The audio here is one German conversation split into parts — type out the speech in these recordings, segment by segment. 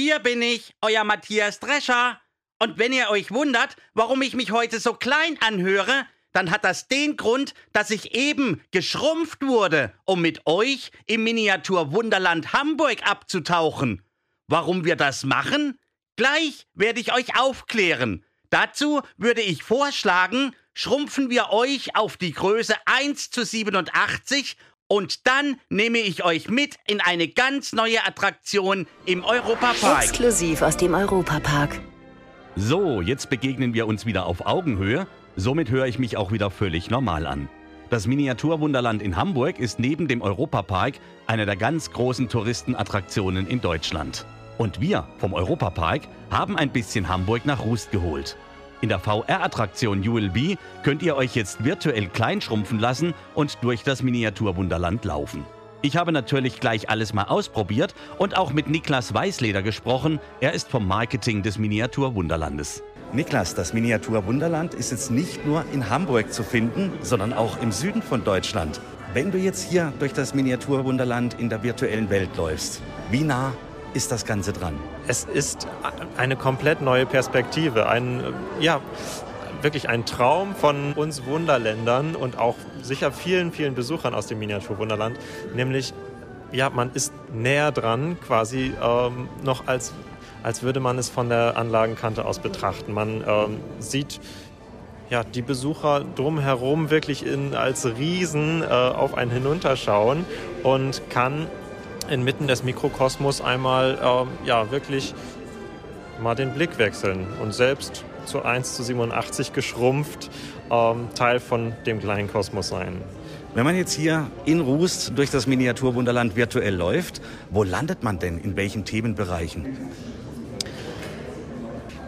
Hier bin ich, euer Matthias Drescher. Und wenn ihr euch wundert, warum ich mich heute so klein anhöre, dann hat das den Grund, dass ich eben geschrumpft wurde, um mit euch im Miniatur-Wunderland Hamburg abzutauchen. Warum wir das machen? Gleich werde ich euch aufklären. Dazu würde ich vorschlagen, schrumpfen wir euch auf die Größe 1 zu 87 und dann nehme ich euch mit in eine ganz neue Attraktion im Europapark. Exklusiv aus dem Europapark. So, jetzt begegnen wir uns wieder auf Augenhöhe. Somit höre ich mich auch wieder völlig normal an. Das Miniaturwunderland in Hamburg ist neben dem Europapark eine der ganz großen Touristenattraktionen in Deutschland. Und wir vom Europapark haben ein bisschen Hamburg nach Rust geholt. In der VR-Attraktion ULB könnt ihr euch jetzt virtuell kleinschrumpfen lassen und durch das Miniaturwunderland laufen. Ich habe natürlich gleich alles mal ausprobiert und auch mit Niklas Weißleder gesprochen. Er ist vom Marketing des Miniaturwunderlandes. Niklas, das Miniaturwunderland ist jetzt nicht nur in Hamburg zu finden, sondern auch im Süden von Deutschland. Wenn du jetzt hier durch das Miniaturwunderland in der virtuellen Welt läufst, wie nah ist das Ganze dran? Es ist eine komplett neue Perspektive, ein, ja, wirklich ein Traum von uns Wunderländern und auch sicher vielen, vielen Besuchern aus dem Miniaturwunderland, nämlich ja, man ist näher dran, quasi ähm, noch als, als würde man es von der Anlagenkante aus betrachten. Man ähm, sieht ja, die Besucher drumherum wirklich in, als Riesen äh, auf einen hinunterschauen und kann inmitten des Mikrokosmos einmal ähm, ja, wirklich mal den Blick wechseln und selbst zu 1 zu 87 geschrumpft ähm, Teil von dem kleinen Kosmos sein. Wenn man jetzt hier in Rust durch das Miniaturwunderland virtuell läuft, wo landet man denn in welchen Themenbereichen?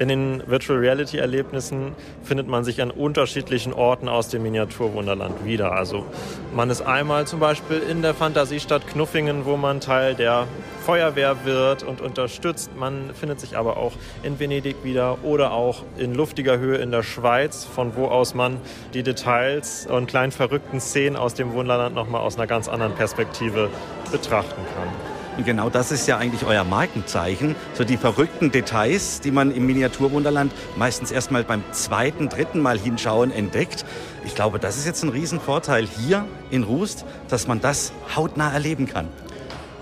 In den Virtual Reality Erlebnissen findet man sich an unterschiedlichen Orten aus dem Miniaturwunderland wieder. Also man ist einmal zum Beispiel in der Fantasiestadt Knuffingen, wo man Teil der Feuerwehr wird und unterstützt. Man findet sich aber auch in Venedig wieder oder auch in luftiger Höhe in der Schweiz, von wo aus man die Details und kleinen verrückten Szenen aus dem Wunderland nochmal aus einer ganz anderen Perspektive betrachten kann. Und genau das ist ja eigentlich euer Markenzeichen. So die verrückten Details, die man im Miniaturwunderland meistens erst mal beim zweiten, dritten Mal hinschauen entdeckt. Ich glaube, das ist jetzt ein Riesenvorteil hier in Rust, dass man das hautnah erleben kann.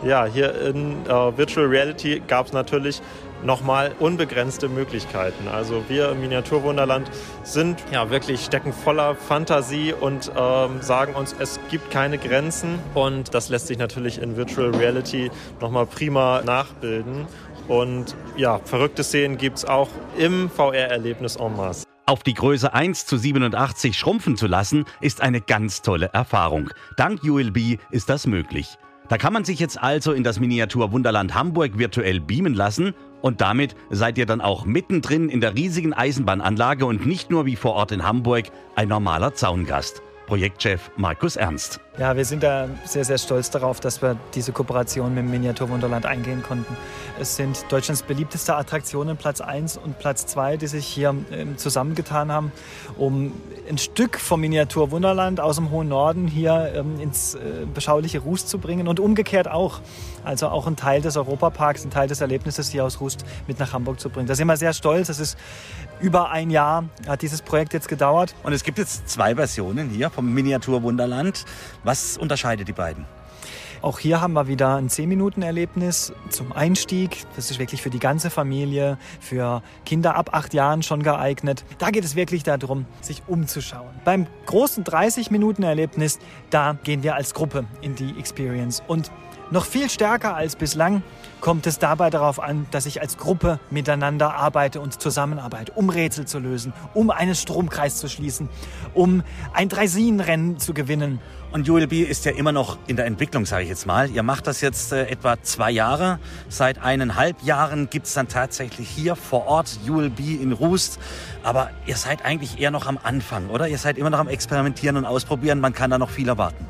Ja, hier in äh, Virtual Reality gab es natürlich nochmal unbegrenzte Möglichkeiten. Also wir im Miniaturwunderland sind ja wirklich stecken voller Fantasie und ähm, sagen uns, es gibt keine Grenzen und das lässt sich natürlich in Virtual Reality nochmal prima nachbilden. Und ja, verrückte Szenen gibt es auch im VR-Erlebnis en masse. Auf die Größe 1 zu 87 schrumpfen zu lassen, ist eine ganz tolle Erfahrung. Dank ULB ist das möglich. Da kann man sich jetzt also in das Miniatur Wunderland Hamburg virtuell beamen lassen und damit seid ihr dann auch mittendrin in der riesigen Eisenbahnanlage und nicht nur wie vor Ort in Hamburg ein normaler Zaungast. Projektchef Markus Ernst. Ja, wir sind da sehr, sehr stolz darauf, dass wir diese Kooperation mit dem Miniaturwunderland eingehen konnten. Es sind Deutschlands beliebteste Attraktionen, Platz 1 und Platz 2, die sich hier ähm, zusammengetan haben, um ein Stück vom Miniaturwunderland aus dem hohen Norden hier ähm, ins äh, beschauliche Rust zu bringen und umgekehrt auch. Also auch ein Teil des Europaparks, ein Teil des Erlebnisses hier aus Rust mit nach Hamburg zu bringen. Da sind wir sehr stolz. Es ist über ein Jahr hat dieses Projekt jetzt gedauert. Und es gibt jetzt zwei Versionen hier vom Miniaturwunderland. Was unterscheidet die beiden? Auch hier haben wir wieder ein 10-Minuten-Erlebnis zum Einstieg. Das ist wirklich für die ganze Familie, für Kinder ab acht Jahren schon geeignet. Da geht es wirklich darum, sich umzuschauen. Beim großen 30-Minuten-Erlebnis, da gehen wir als Gruppe in die Experience. Und noch viel stärker als bislang kommt es dabei darauf an, dass ich als Gruppe miteinander arbeite und zusammenarbeite, um Rätsel zu lösen, um einen Stromkreis zu schließen, um ein Dreisinenrennen zu gewinnen Und ULB ist ja immer noch in der Entwicklung, sage ich jetzt mal. Ihr macht das jetzt äh, etwa zwei Jahre. Seit eineinhalb Jahren gibt es dann tatsächlich hier vor Ort ULB in Rust. Aber ihr seid eigentlich eher noch am Anfang, oder? Ihr seid immer noch am Experimentieren und Ausprobieren. Man kann da noch viel erwarten.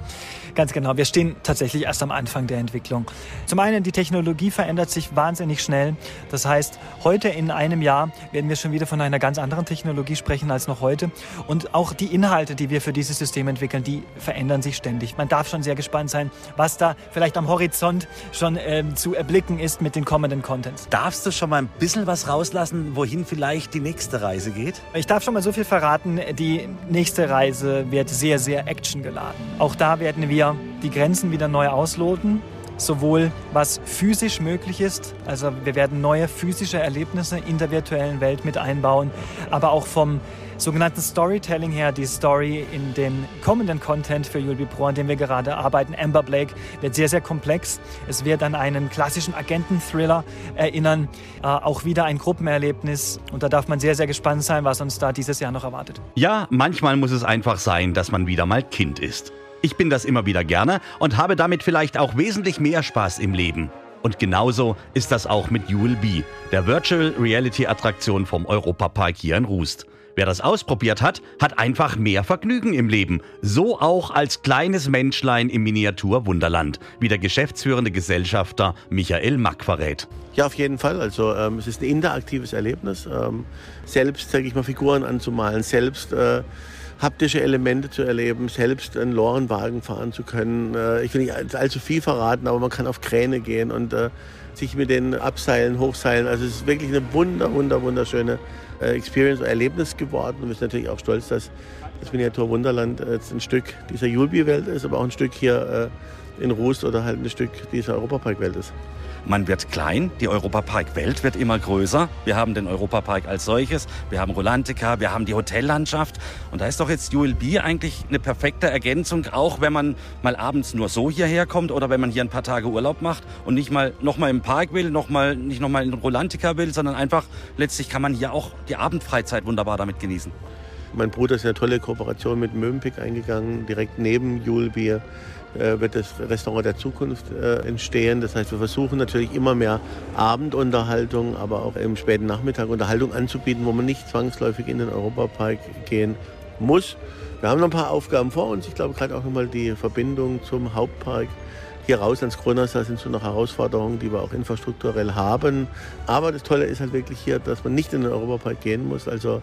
Ganz genau. Wir stehen tatsächlich erst am Anfang der Entwicklung. Zum einen, die Technologie verändert sich wahnsinnig schnell. Das heißt, heute in einem Jahr werden wir schon wieder von einer ganz anderen Technologie sprechen als noch heute. Und auch die Inhalte, die wir für dieses System entwickeln, die verändern sich ständig. Man darf schon sehr gespannt sein, was da vielleicht am Horizont schon ähm, zu erblicken ist mit den kommenden Contents. Darfst du schon mal ein bisschen was rauslassen, wohin vielleicht die nächste Reise geht? Ich darf schon mal so viel verraten. Die nächste Reise wird sehr, sehr actiongeladen. Auch da werden wir wir die Grenzen wieder neu ausloten, sowohl was physisch möglich ist, also wir werden neue physische Erlebnisse in der virtuellen Welt mit einbauen, aber auch vom sogenannten Storytelling her, die Story in dem kommenden Content für ULB Pro, an dem wir gerade arbeiten, Amber Blake, wird sehr, sehr komplex. Es wird an einen klassischen Agenten-Thriller erinnern, äh, auch wieder ein Gruppenerlebnis und da darf man sehr, sehr gespannt sein, was uns da dieses Jahr noch erwartet. Ja, manchmal muss es einfach sein, dass man wieder mal Kind ist. Ich bin das immer wieder gerne und habe damit vielleicht auch wesentlich mehr Spaß im Leben. Und genauso ist das auch mit ULB, der Virtual Reality Attraktion vom Europapark hier in Rust. Wer das ausprobiert hat, hat einfach mehr Vergnügen im Leben. So auch als kleines Menschlein im Miniatur-Wunderland, wie der geschäftsführende Gesellschafter Michael Mack verrät. Ja, auf jeden Fall. Also ähm, es ist ein interaktives Erlebnis. Ähm, selbst, sage ich mal, Figuren anzumalen, selbst äh, haptische Elemente zu erleben, selbst einen Lorenwagen fahren zu können. Äh, ich will nicht allzu viel verraten, aber man kann auf Kräne gehen und äh, sich mit den Abseilen, Hochseilen. Also es ist wirklich eine wunder, wunder, wunderschöne äh, Experience, Erlebnis geworden. Und wir sind natürlich auch stolz, dass das Miniatur Wunderland jetzt ein Stück dieser Julbi-Welt ist, aber auch ein Stück hier in Rust oder halt ein Stück dieser Europapark-Welt ist. Man wird klein, die Europapark-Welt wird immer größer. Wir haben den Europapark als solches, wir haben Rolantica, wir haben die Hotellandschaft. Und da ist doch jetzt ULB eigentlich eine perfekte Ergänzung, auch wenn man mal abends nur so hierher kommt oder wenn man hier ein paar Tage Urlaub macht und nicht mal noch mal im Park will, noch mal, nicht noch mal in Rolantica will, sondern einfach letztlich kann man hier auch die Abendfreizeit wunderbar damit genießen. Mein Bruder ist eine tolle Kooperation mit Mövenpick eingegangen, direkt neben Julbier wird das Restaurant der Zukunft äh, entstehen. Das heißt, wir versuchen natürlich immer mehr Abendunterhaltung, aber auch im späten Nachmittag Unterhaltung anzubieten, wo man nicht zwangsläufig in den Europapark gehen muss. Wir haben noch ein paar Aufgaben vor uns. Ich glaube, gerade auch nochmal die Verbindung zum Hauptpark. Hier raus ans Kronasser sind so noch Herausforderungen, die wir auch infrastrukturell haben. Aber das Tolle ist halt wirklich hier, dass man nicht in den Europapark gehen muss. Also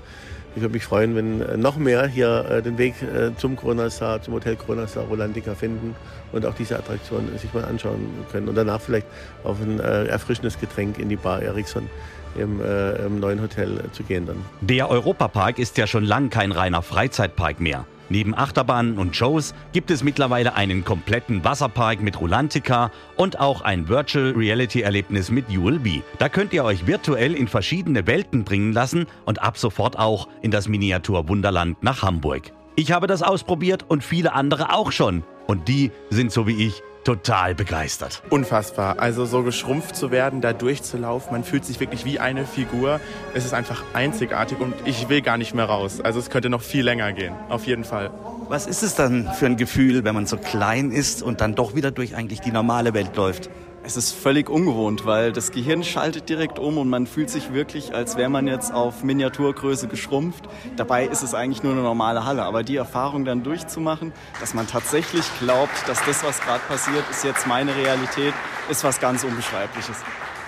ich würde mich freuen, wenn äh, noch mehr hier äh, den Weg äh, zum Kronasar, zum Hotel Kronasar Rolandica finden und auch diese Attraktion sich mal anschauen können und danach vielleicht auf ein erfrischendes Getränk in die Bar Ericsson im, im neuen Hotel zu gehen dann. Der Europapark ist ja schon lang kein reiner Freizeitpark mehr. Neben Achterbahnen und Shows gibt es mittlerweile einen kompletten Wasserpark mit Rulantica und auch ein Virtual Reality Erlebnis mit ULB. Da könnt ihr euch virtuell in verschiedene Welten bringen lassen und ab sofort auch in das Miniatur Wunderland nach Hamburg. Ich habe das ausprobiert und viele andere auch schon. Und die sind so wie ich total begeistert. Unfassbar. Also so geschrumpft zu werden, da durchzulaufen, man fühlt sich wirklich wie eine Figur. Es ist einfach einzigartig und ich will gar nicht mehr raus. Also es könnte noch viel länger gehen, auf jeden Fall. Was ist es dann für ein Gefühl, wenn man so klein ist und dann doch wieder durch eigentlich die normale Welt läuft? Es ist völlig ungewohnt, weil das Gehirn schaltet direkt um und man fühlt sich wirklich, als wäre man jetzt auf Miniaturgröße geschrumpft. Dabei ist es eigentlich nur eine normale Halle. Aber die Erfahrung dann durchzumachen, dass man tatsächlich glaubt, dass das, was gerade passiert, ist jetzt meine Realität, ist was ganz Unbeschreibliches.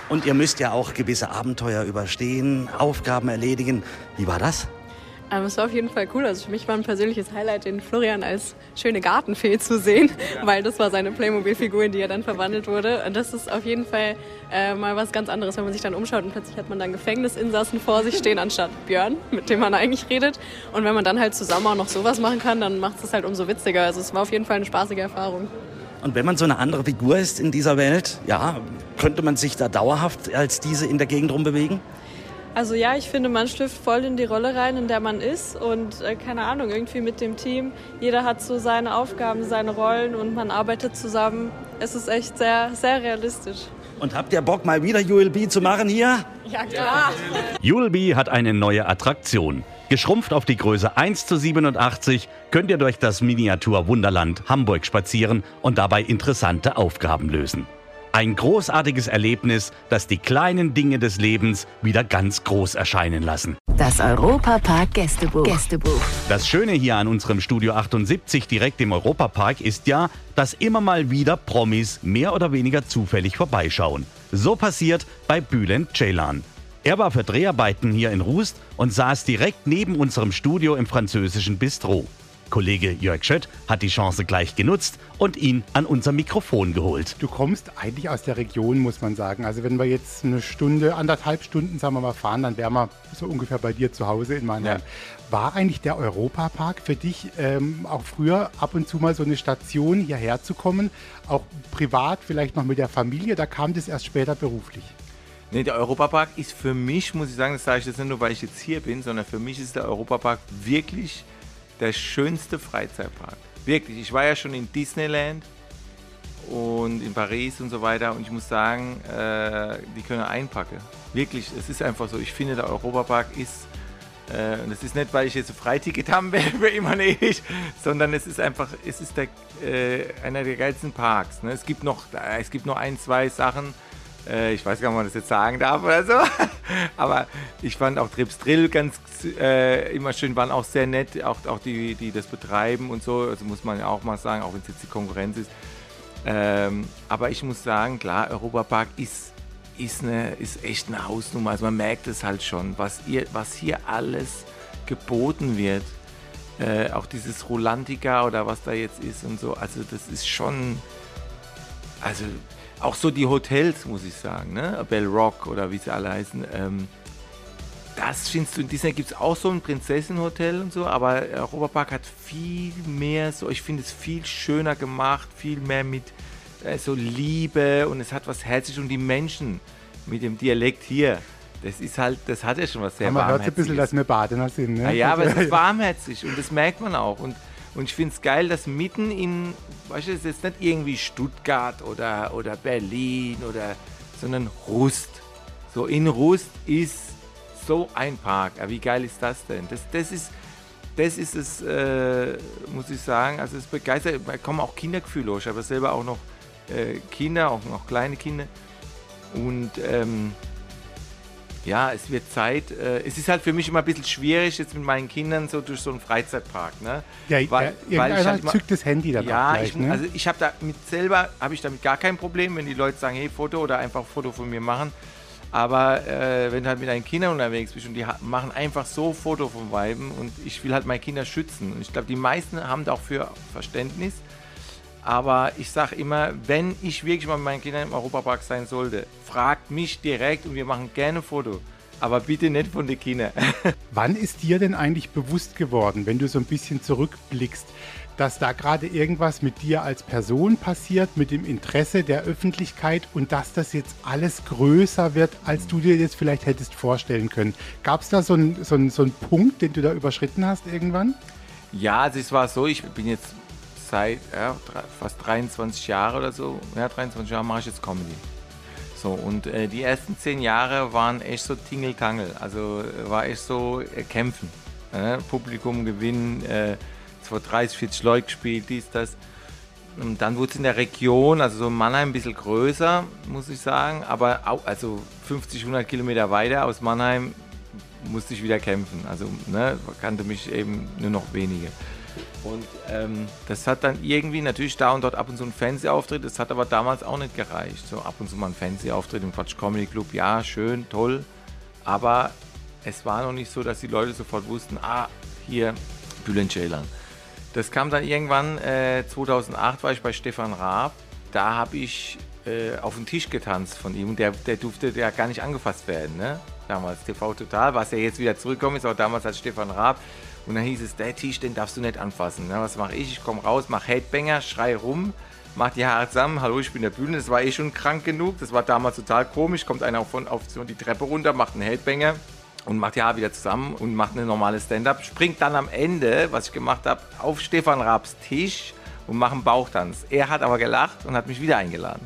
Und ihr müsst ja auch gewisse Abenteuer überstehen, Aufgaben erledigen. Wie war das? Ähm, es war auf jeden Fall cool. Also für mich war ein persönliches Highlight, den Florian als schöne Gartenfee zu sehen, weil das war seine Playmobil-Figur, in die er dann verwandelt wurde. Und das ist auf jeden Fall äh, mal was ganz anderes, wenn man sich dann umschaut und plötzlich hat man dann Gefängnisinsassen vor sich stehen, anstatt Björn, mit dem man eigentlich redet. Und wenn man dann halt zusammen auch noch sowas machen kann, dann macht es halt umso witziger. Also es war auf jeden Fall eine spaßige Erfahrung. Und wenn man so eine andere Figur ist in dieser Welt, ja, könnte man sich da dauerhaft als diese in der Gegend rumbewegen? Also ja, ich finde, man schlüpft voll in die Rolle rein, in der man ist und äh, keine Ahnung, irgendwie mit dem Team. Jeder hat so seine Aufgaben, seine Rollen und man arbeitet zusammen. Es ist echt sehr, sehr realistisch. Und habt ihr Bock, mal wieder ULB zu machen hier? Ja, klar. Julbi hat eine neue Attraktion. Geschrumpft auf die Größe 1 zu 87 könnt ihr durch das Miniatur-Wunderland Hamburg spazieren und dabei interessante Aufgaben lösen. Ein großartiges Erlebnis, das die kleinen Dinge des Lebens wieder ganz groß erscheinen lassen. Das Europapark Gästebuch. Gästebuch. Das Schöne hier an unserem Studio 78 direkt im Europapark ist ja, dass immer mal wieder Promis mehr oder weniger zufällig vorbeischauen. So passiert bei Bülent Ceylan. Er war für Dreharbeiten hier in Rust und saß direkt neben unserem Studio im französischen Bistro. Kollege Jörg Schött hat die Chance gleich genutzt und ihn an unser Mikrofon geholt. Du kommst eigentlich aus der Region, muss man sagen. Also wenn wir jetzt eine Stunde, anderthalb Stunden, sagen wir mal, fahren, dann wären wir so ungefähr bei dir zu Hause in Mannheim. Ja. War eigentlich der Europapark für dich ähm, auch früher ab und zu mal so eine Station, hierher zu kommen? Auch privat, vielleicht noch mit der Familie? Da kam das erst später beruflich? Nee, der Europapark ist für mich, muss ich sagen, das sage ich jetzt nicht nur, weil ich jetzt hier bin, sondern für mich ist der Europapark wirklich der schönste Freizeitpark. Wirklich. Ich war ja schon in Disneyland und in Paris und so weiter und ich muss sagen, äh, die können einpacken. Wirklich, es ist einfach so. Ich finde, der Europapark ist, äh, und das ist nicht, weil ich jetzt ein Freiticket haben will für immer und ewig, sondern es ist einfach, es ist der, äh, einer der geilsten Parks. Ne? Es gibt noch, es gibt noch ein, zwei Sachen, äh, ich weiß gar nicht, ob man das jetzt sagen darf oder so. Aber ich fand auch Trips Drill ganz äh, immer schön, waren auch sehr nett, auch, auch die, die das betreiben und so. Also muss man ja auch mal sagen, auch wenn es jetzt die Konkurrenz ist. Ähm, aber ich muss sagen, klar, Europapark ist, ist, eine, ist echt eine Hausnummer. Also man merkt es halt schon, was, ihr, was hier alles geboten wird. Äh, auch dieses Rolantica oder was da jetzt ist und so. Also das ist schon. Also auch so die Hotels, muss ich sagen, ne? Bell Rock oder wie sie alle heißen. Ähm, das findest du in Disney gibt es auch so ein Prinzessenhotel und so, aber Europapark hat viel mehr so, ich finde es viel schöner gemacht, viel mehr mit äh, so Liebe und es hat was herzlich und die Menschen mit dem Dialekt hier. Das ist halt, das hat ja schon was sehr aber Man hört ein bisschen, dass wir Badener sind. Ne? Ja, ja, aber es ist warmherzig und das merkt man auch. Und und ich finde es geil, dass mitten in, weißt du, es ist jetzt nicht irgendwie Stuttgart oder, oder Berlin oder, sondern Rust. So in Rust ist so ein Park. Aber wie geil ist das denn? Das, das ist, das ist es, äh, muss ich sagen. Also es begeistert, da kommen auch Kindergefühle Ich habe selber auch noch äh, Kinder, auch noch kleine Kinder. Und ähm, ja, es wird Zeit. Äh, es ist halt für mich immer ein bisschen schwierig, jetzt mit meinen Kindern so durch so einen Freizeitpark. Ne? Ja, weil, ja, weil ich halt zückt das Handy dann ja, gleich, ich, ne? also ich habe damit selber, habe ich damit gar kein Problem, wenn die Leute sagen, hey, Foto oder einfach Foto von mir machen. Aber äh, wenn du halt mit deinen Kindern unterwegs bist und die machen einfach so Foto vom Weiben und ich will halt meine Kinder schützen. Und ich glaube, die meisten haben dafür Verständnis. Aber ich sage immer, wenn ich wirklich mal mit meinen Kindern im Europapark sein sollte, fragt mich direkt und wir machen gerne ein Foto. Aber bitte nicht von den Kindern. Wann ist dir denn eigentlich bewusst geworden, wenn du so ein bisschen zurückblickst, dass da gerade irgendwas mit dir als Person passiert, mit dem Interesse der Öffentlichkeit und dass das jetzt alles größer wird, als du dir jetzt vielleicht hättest vorstellen können? Gab es da so einen so so einen Punkt, den du da überschritten hast irgendwann? Ja, also es war so, ich bin jetzt seit ja, fast 23 Jahre oder so, ja, 23 Jahre mache ich jetzt Comedy. So, und äh, die ersten zehn Jahre waren echt so Tingeltangel. Also äh, war echt so äh, kämpfen. Äh, Publikum gewinnen, äh, es 30, 40 Leute gespielt, dies, das. Und dann wurde es in der Region, also so Mannheim ein bisschen größer, muss ich sagen. Aber auch, also 50, 100 Kilometer weiter aus Mannheim musste ich wieder kämpfen. Also ne, kannte mich eben nur noch wenige. Und ähm, das hat dann irgendwie natürlich da und dort ab und zu ein Fernsehauftritt, das hat aber damals auch nicht gereicht. So ab und zu mal ein Fernsehauftritt im Quatsch Comedy Club, ja, schön, toll. Aber es war noch nicht so, dass die Leute sofort wussten, ah, hier Bülent Ceylan. Das kam dann irgendwann, äh, 2008 war ich bei Stefan Raab. Da habe ich äh, auf den Tisch getanzt von ihm. Der, der durfte ja gar nicht angefasst werden. Ne? Damals TV Total, was ja jetzt wieder zurückkommt, ist auch damals als Stefan Raab. Und dann hieß es, der Tisch, den darfst du nicht anfassen. Na, was mache ich? Ich komme raus, mache Headbanger, schrei rum, mach die Haare zusammen. Hallo, ich bin der Bühne. Das war eh schon krank genug. Das war damals total komisch. Kommt einer von, auf die Treppe runter, macht einen Headbanger und macht die Haare wieder zusammen und macht eine normale Stand-up. Springt dann am Ende, was ich gemacht habe, auf Stefan Raabs Tisch und macht einen Bauchtanz. Er hat aber gelacht und hat mich wieder eingeladen,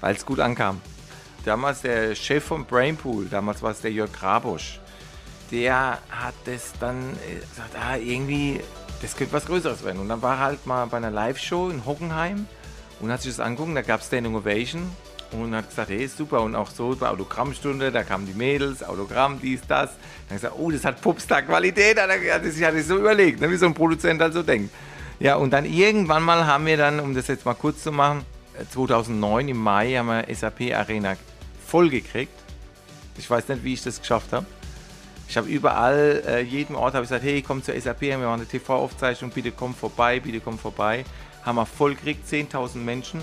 weil es gut ankam. damals der Chef vom Brainpool, damals war es der Jörg Grabosch, der hat das dann äh, gesagt, ah, irgendwie, das könnte was Größeres werden. Und dann war er halt mal bei einer Live-Show in Hockenheim und hat sich das angeguckt, da gab es Standing Ovation und hat gesagt, hey, super. Und auch so bei Autogrammstunde, da kamen die Mädels, Autogramm, dies, das. Dann hat gesagt, oh, das hat Popstar-Qualität. Das hatte ich so überlegt, ne, wie so ein Produzent halt so denkt. Ja, und dann irgendwann mal haben wir dann, um das jetzt mal kurz zu machen, 2009 im Mai haben wir SAP Arena vollgekriegt. Ich weiß nicht, wie ich das geschafft habe. Ich habe überall, äh, jedem Ort habe ich gesagt, hey, komm zur SAP, wir machen eine TV-Aufzeichnung, bitte komm vorbei, bitte komm vorbei. Haben wir voll gekriegt, 10.000 Menschen.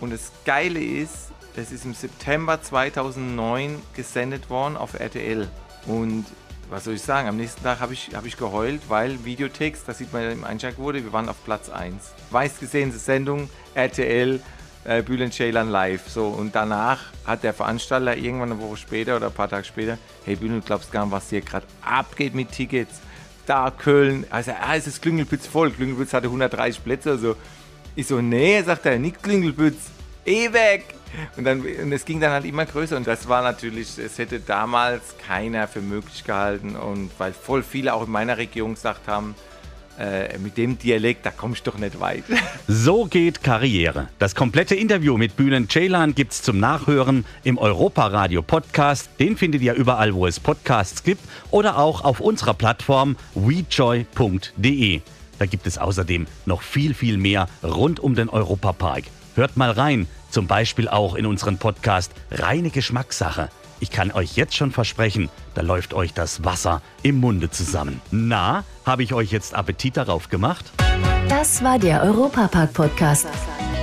Und das Geile ist, es ist im September 2009 gesendet worden auf RTL. Und was soll ich sagen, am nächsten Tag habe ich, hab ich geheult, weil Videotext, das sieht man im Einschlag wurde, wir waren auf Platz 1. Weiß gesehen, Sendung, RTL, äh, Bülent Ceylan live. So, und danach hat der Veranstalter irgendwann eine Woche später oder ein paar Tage später, hey Bülent, du glaubst gar nicht, was hier gerade abgeht mit Tickets. Da Köln, also ah, es ist Klüngelpütz voll. Klüngelpütz hatte 130 Plätze. Also ich so, nee, sagt er, nicht Klüngelpütz, eh weg. Und, dann, und es ging dann halt immer größer und das war natürlich, es hätte damals keiner für möglich gehalten und weil voll viele auch in meiner Region gesagt haben, äh, mit dem Dialekt, da kommst du doch nicht weit. So geht Karriere. Das komplette Interview mit Bühnen Ceylan gibt's zum Nachhören im Europa-Radio Podcast. Den findet ihr überall, wo es Podcasts gibt oder auch auf unserer Plattform wejoy.de. Da gibt es außerdem noch viel, viel mehr rund um den Europapark. Hört mal rein, zum Beispiel auch in unseren Podcast Reine Geschmackssache. Ich kann euch jetzt schon versprechen, da läuft euch das Wasser im Munde zusammen. Na, habe ich euch jetzt Appetit darauf gemacht? Das war der Europapark-Podcast.